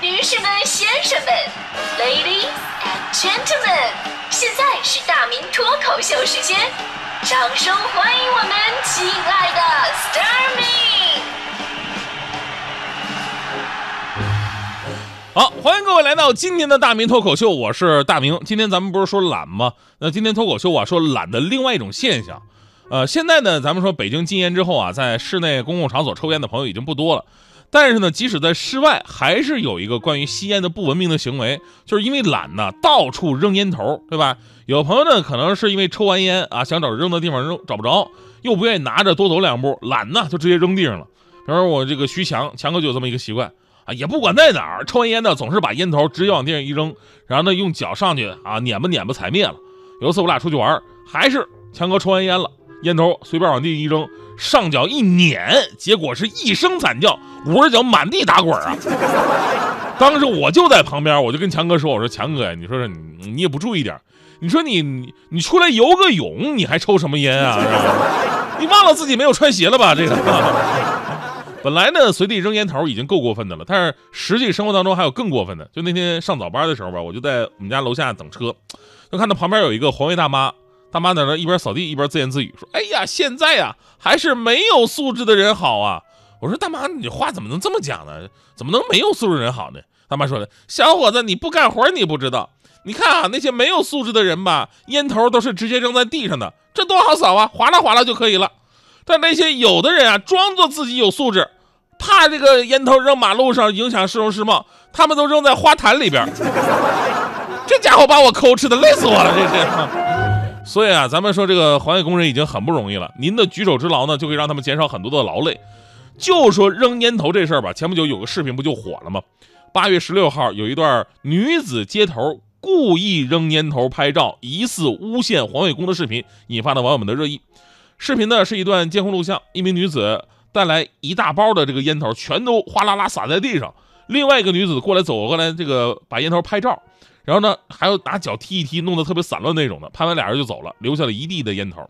女士们先生们 ladies and gentlemen 现在是大明脱口秀时间掌声欢迎我们亲爱的 star me 好欢迎各位来到今天的大明脱口秀我是大明。今天咱们不是说懒吗？那今天脱口秀啊说懒的另外一种现象。呃现在呢咱们说北京禁烟之后啊在室内公共场所抽烟的朋友已经不多了。但是呢，即使在室外，还是有一个关于吸烟的不文明的行为，就是因为懒呢，到处扔烟头，对吧？有朋友呢，可能是因为抽完烟啊，想找扔的地方扔找不着，又不愿意拿着多走两步，懒呢，就直接扔地上了。比如说我这个徐强，强哥就有这么一个习惯啊，也不管在哪儿，抽完烟呢，总是把烟头直接往地上一扔，然后呢，用脚上去啊，碾吧碾吧踩灭了。有一次我俩出去玩，还是强哥抽完烟了。烟头随便往地上一扔，上脚一撵，结果是一声惨叫，捂着脚满地打滚啊！当时我就在旁边，我就跟强哥说：“我说强哥呀，你说说你你也不注意点，你说你你你出来游个泳，你还抽什么烟啊？你忘了自己没有穿鞋了吧？这个 本来呢，随地扔烟头已经够过分的了，但是实际生活当中还有更过分的。就那天上早班的时候吧，我就在我们家楼下等车，就看到旁边有一个环卫大妈。”大妈在那一边扫地一边自言自语说：“哎呀，现在呀还是没有素质的人好啊！”我说：“大妈，你话怎么能这么讲呢？怎么能没有素质人好呢？”大妈说：“小伙子，你不干活你不知道。你看啊，那些没有素质的人吧，烟头都是直接扔在地上的，这多好扫啊，划拉划拉就可以了。但那些有的人啊，装作自己有素质，怕这个烟头扔马路上影响市容市貌，他们都扔在花坛里边。这家伙把我抠吃的累死我了，这是。”所以啊，咱们说这个环卫工人已经很不容易了，您的举手之劳呢，就可以让他们减少很多的劳累。就说扔烟头这事儿吧，前不久有个视频不就火了吗？八月十六号有一段女子街头故意扔烟头拍照，疑似诬陷环卫工的视频，引发了网友们的热议。视频呢是一段监控录像，一名女子带来一大包的这个烟头，全都哗啦啦洒在地上。另外一个女子过来走过来，这个把烟头拍照。然后呢，还要拿脚踢一踢，弄得特别散乱那种的。拍完俩人就走了，留下了一地的烟头。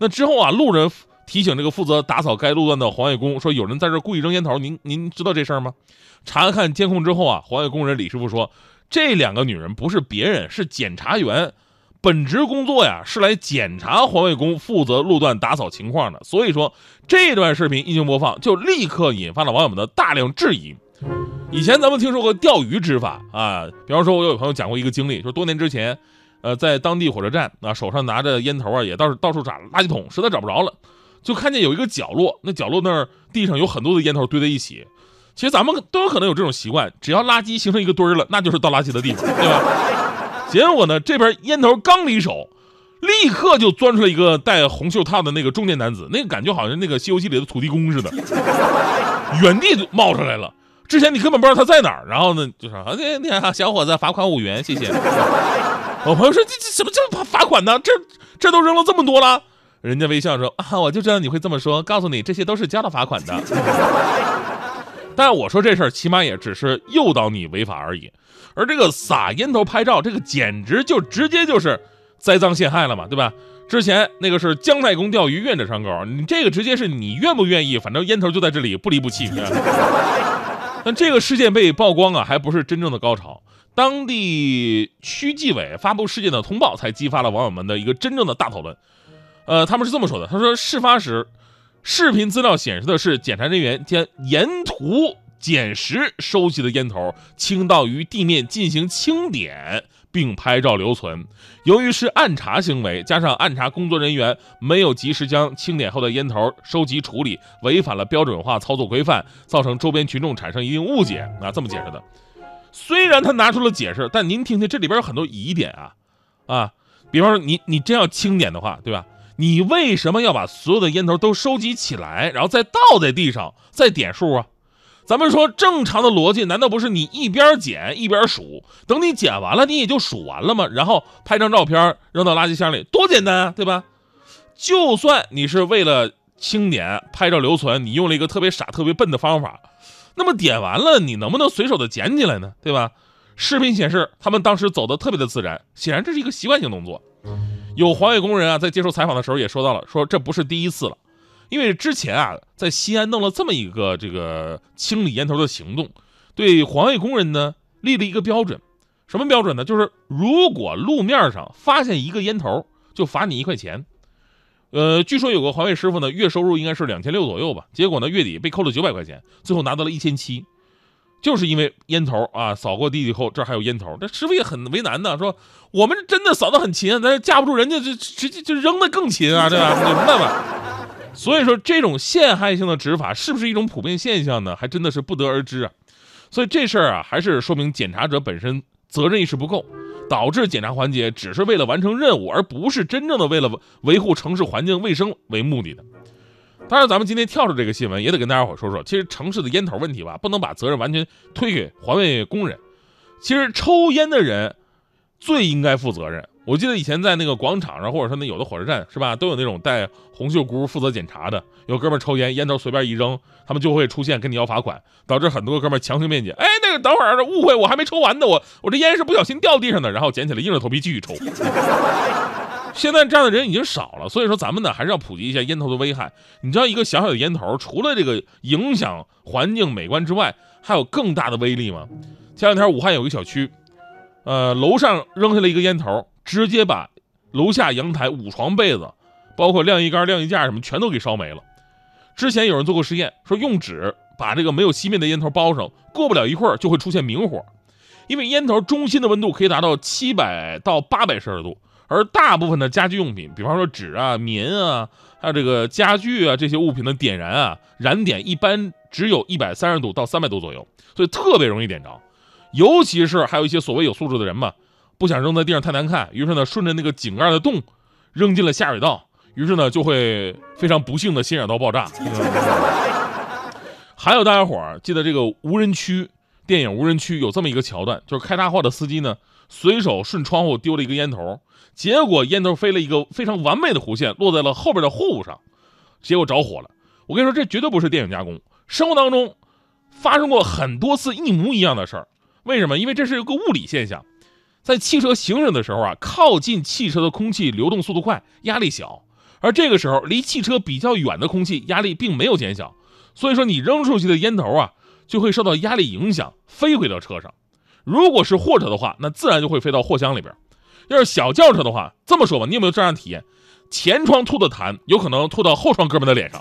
那之后啊，路人提醒这个负责打扫该路段的环卫工说，有人在这故意扔烟头。您您知道这事儿吗？查看监控之后啊，环卫工人李师傅说，这两个女人不是别人，是检查员，本职工作呀是来检查环卫工负责路段打扫情况的。所以说，这段视频一经播放，就立刻引发了网友们的大量质疑。以前咱们听说过钓鱼执法啊，比方说，我有朋友讲过一个经历，就是多年之前，呃，在当地火车站啊，手上拿着烟头啊，也到到处找垃圾桶，实在找不着了，就看见有一个角落，那角落那儿地上有很多的烟头堆在一起。其实咱们都有可能有这种习惯，只要垃圾形成一个堆儿了，那就是倒垃圾的地方，对吧？结果呢，这边烟头刚离手，立刻就钻出来一个戴红袖套的那个中年男子，那个感觉好像那个《西游记》里的土地公似的，原地冒出来了。之前你根本不知道他在哪儿，然后呢，就说啊，你你看，小伙子，罚款五元，谢谢。我朋友说，这这什么叫罚罚款呢？这这都扔了这么多了。人家微笑说啊，我就知道你会这么说，告诉你，这些都是交了罚款的。但我说这事儿，起码也只是诱导你违法而已。而这个撒烟头拍照，这个简直就直接就是栽赃陷害了嘛，对吧？之前那个是姜太公钓鱼，愿者上钩，你这个直接是你愿不愿意，反正烟头就在这里，不离不弃。但这个事件被曝光啊，还不是真正的高潮。当地区纪委发布事件的通报，才激发了网友们的一个真正的大讨论。呃，他们是这么说的：他说，事发时，视频资料显示的是检查人员将沿途捡拾收集的烟头倾倒于地面进行清点。并拍照留存。由于是暗查行为，加上暗查工作人员没有及时将清点后的烟头收集处理，违反了标准化操作规范，造成周边群众产生一定误解。啊，这么解释的。虽然他拿出了解释，但您听听，这里边有很多疑点啊啊！比方说，你你真要清点的话，对吧？你为什么要把所有的烟头都收集起来，然后再倒在地上，再点数啊？咱们说正常的逻辑，难道不是你一边捡一边数？等你捡完了，你也就数完了吗？然后拍张照片扔到垃圾箱里，多简单啊，对吧？就算你是为了清点、拍照留存，你用了一个特别傻、特别笨的方法，那么点完了，你能不能随手的捡起来呢？对吧？视频显示，他们当时走的特别的自然，显然这是一个习惯性动作。有环卫工人啊，在接受采访的时候也说到了，说这不是第一次了。因为之前啊，在西安弄了这么一个这个清理烟头的行动，对环卫工人呢立了一个标准，什么标准呢？就是如果路面上发现一个烟头，就罚你一块钱。呃，据说有个环卫师傅呢，月收入应该是两千六左右吧，结果呢月底被扣了九百块钱，最后拿到了一千七，就是因为烟头啊，扫过地以后这还有烟头，这师傅也很为难的，说我们真的扫得很勤，但是架不住人家就直接就扔的更勤啊，对吧？明白吧？所以说这种陷害性的执法是不是一种普遍现象呢？还真的是不得而知啊。所以这事儿啊，还是说明检查者本身责任意识不够。导致检查环节只是为了完成任务，而不是真正的为了维护城市环境卫生为目的的。当然，咱们今天跳出这个新闻，也得跟大家伙说说，其实城市的烟头问题吧，不能把责任完全推给环卫工人。其实抽烟的人最应该负责任。我记得以前在那个广场上，或者说那有的火车站是吧，都有那种带红袖箍负责检查的。有哥们抽烟，烟头随便一扔，他们就会出现跟你要罚款，导致很多哥们强行辩解。哎，那个等会儿误会，我还没抽完呢，我我这烟是不小心掉地上的，然后捡起来硬着头皮继续抽。现在这样的人已经少了，所以说咱们呢还是要普及一下烟头的危害。你知道一个小小的烟头，除了这个影响环境美观之外，还有更大的威力吗？前两天武汉有个小区，呃，楼上扔下了一个烟头。直接把楼下阳台五床被子，包括晾衣杆、晾衣架什么，全都给烧没了。之前有人做过实验，说用纸把这个没有熄灭的烟头包上，过不了一会儿就会出现明火，因为烟头中心的温度可以达到七百到八百摄氏度，而大部分的家居用品，比方说纸啊、棉啊，还有这个家具啊这些物品的点燃啊，燃点一般只有一百三十度到三百度左右，所以特别容易点着。尤其是还有一些所谓有素质的人嘛。不想扔在地上太难看，于是呢，顺着那个井盖的洞扔进了下水道，于是呢，就会非常不幸的先染到爆炸。还有大家伙儿记得这个无人区电影《无人区》有这么一个桥段，就是开大货的司机呢，随手顺窗户丢了一个烟头，结果烟头飞了一个非常完美的弧线，落在了后边的货物上，结果着火了。我跟你说，这绝对不是电影加工，生活当中发生过很多次一模一样的事儿。为什么？因为这是一个物理现象。在汽车行驶的时候啊，靠近汽车的空气流动速度快，压力小；而这个时候离汽车比较远的空气压力并没有减小，所以说你扔出去的烟头啊就会受到压力影响，飞回到车上。如果是货车的话，那自然就会飞到货箱里边；要是小轿车的话，这么说吧，你有没有这样体验？前窗吐的痰有可能吐到后窗哥们的脸上，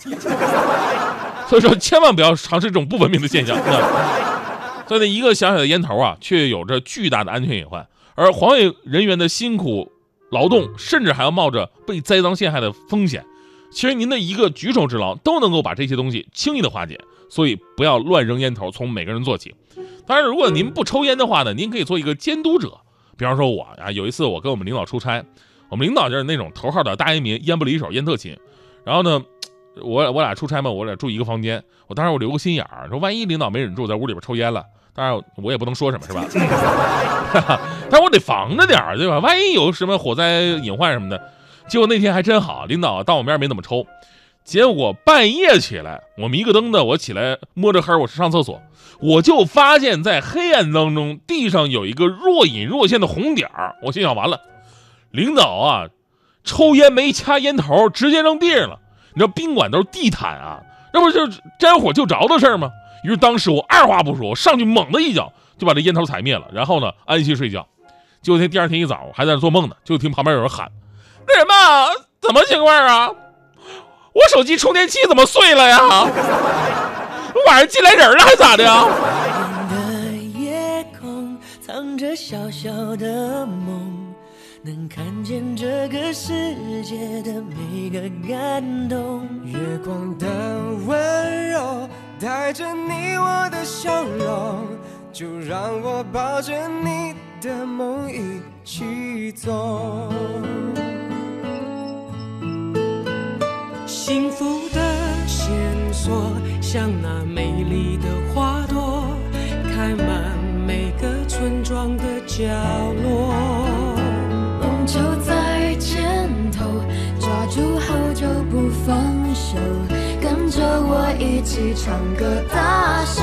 所以说千万不要尝试这种不文明的现象。所以呢，一个小小的烟头啊，却有着巨大的安全隐患。而环卫人员的辛苦劳动，甚至还要冒着被栽赃陷害的风险。其实您的一个举手之劳，都能够把这些东西轻易的化解。所以不要乱扔烟头，从每个人做起。当然，如果您不抽烟的话呢，您可以做一个监督者。比方说我啊，有一次我跟我们领导出差，我们领导就是那种头号的大烟民，烟不离手，烟特勤。然后呢，我我俩出差嘛，我俩住一个房间。我当时我留个心眼儿，说万一领导没忍住，在屋里边抽烟了。当然，我也不能说什么，是吧？但我得防着点儿，对吧？万一有什么火灾隐患什么的。结果那天还真好，领导当我面没怎么抽。结果半夜起来，我迷个灯的，我起来摸着黑，我是上厕所，我就发现，在黑暗当中，地上有一个若隐若现的红点儿。我心想，完了，领导啊，抽烟没掐烟头，直接扔地上了。你知道宾馆都是地毯啊，那不就是沾火就着的事儿吗？于是当时我二话不说，上去猛的一脚就把这烟头踩灭了，然后呢安心睡觉。就那第二天一早还在那做梦呢，就听旁边有人喊：“那什么，怎么情况啊？我手机充电器怎么碎了呀？晚上进来人了还咋的呀？”夜空藏着小小的梦能看见这个世界的每个感动，月光的温柔带着你我的笑容，就让我抱着你的梦一起走。幸福的线索像那美丽的花朵，开满每个村庄的角起唱歌，大声